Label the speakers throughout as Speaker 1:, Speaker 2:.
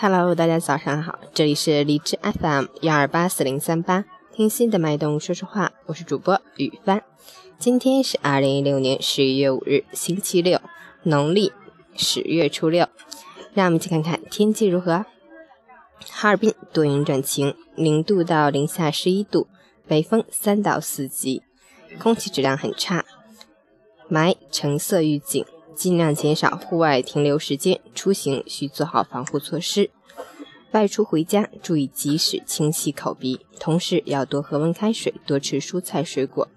Speaker 1: Hello，大家早上好，这里是荔枝 FM 幺二八四零三八，听心的脉动说说话，我是主播雨帆。今天是二零一六年十一月五日，星期六，农历十月初六。让我们一起看看天气如何。哈尔滨多云转晴，零度到零下十一度，北风三到四级，空气质量很差。霾橙色预警。尽量减少户外停留时间，出行需做好防护措施。外出回家注意及时清洗口鼻，同时要多喝温开水，多吃蔬菜水果，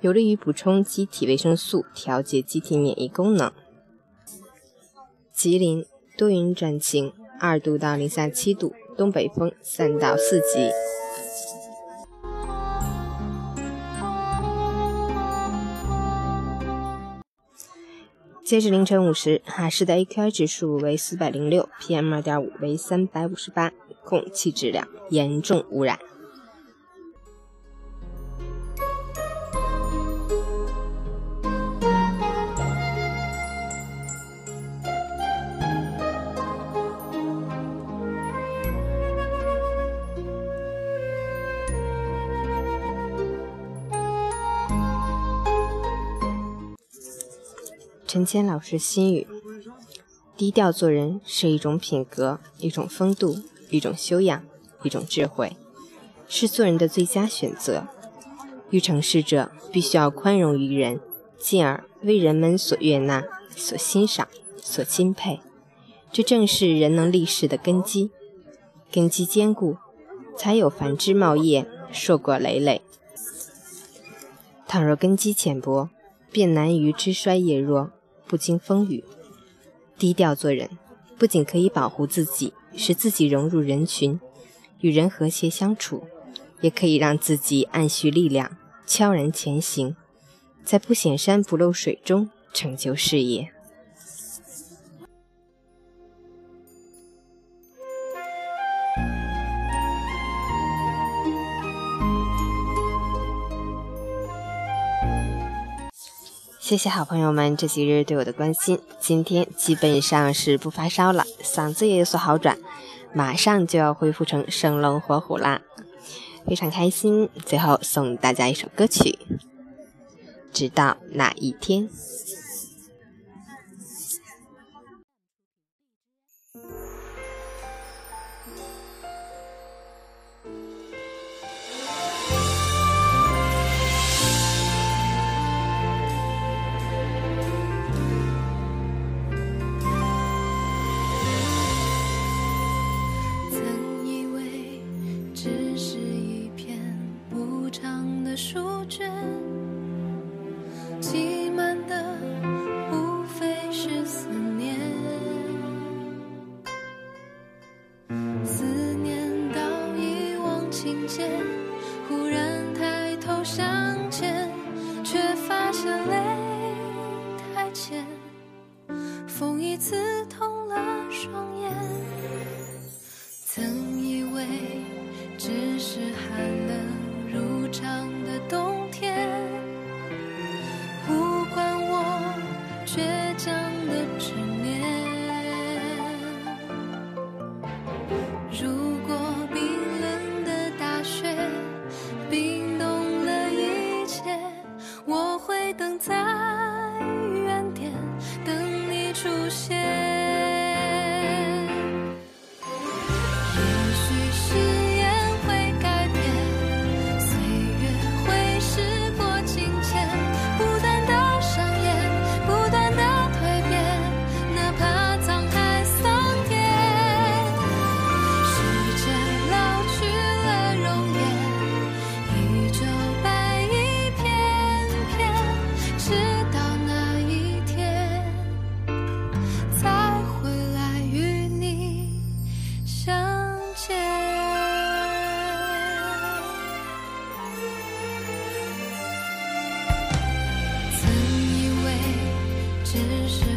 Speaker 1: 有利于补充机体维生素，调节机体免疫功能。吉林多云转晴，二度到零下七度，东北风三到四级。截止凌晨五时，海市的 AQI 指数为四百零六，PM 二点五为三百五十八，空气质量严重污染。陈谦老师心语：低调做人是一种品格，一种风度，一种修养，一种智慧，是做人的最佳选择。欲成事者，必须要宽容于人，进而为人们所悦纳、所欣赏、所钦佩。这正是人能立世的根基。根基坚固，才有繁枝茂叶、硕果累累。倘若根基浅薄，便难于枝衰叶弱。不经风雨，低调做人，不仅可以保护自己，使自己融入人群，与人和谐相处，也可以让自己暗蓄力量，悄然前行，在不显山不露水中成就事业。谢谢好朋友们这几日对我的关心，今天基本上是不发烧了，嗓子也有所好转，马上就要恢复成生龙活虎啦，非常开心。最后送大家一首歌曲，《直到那一天》。
Speaker 2: 长的书卷，挤满的无非是思念。思念到一往情深，忽然抬头向前，却发现泪太浅，风一刺痛。只是。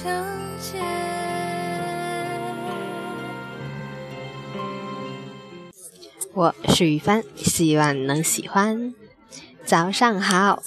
Speaker 2: 相见。
Speaker 1: 我是雨帆，希望能喜欢。早上好。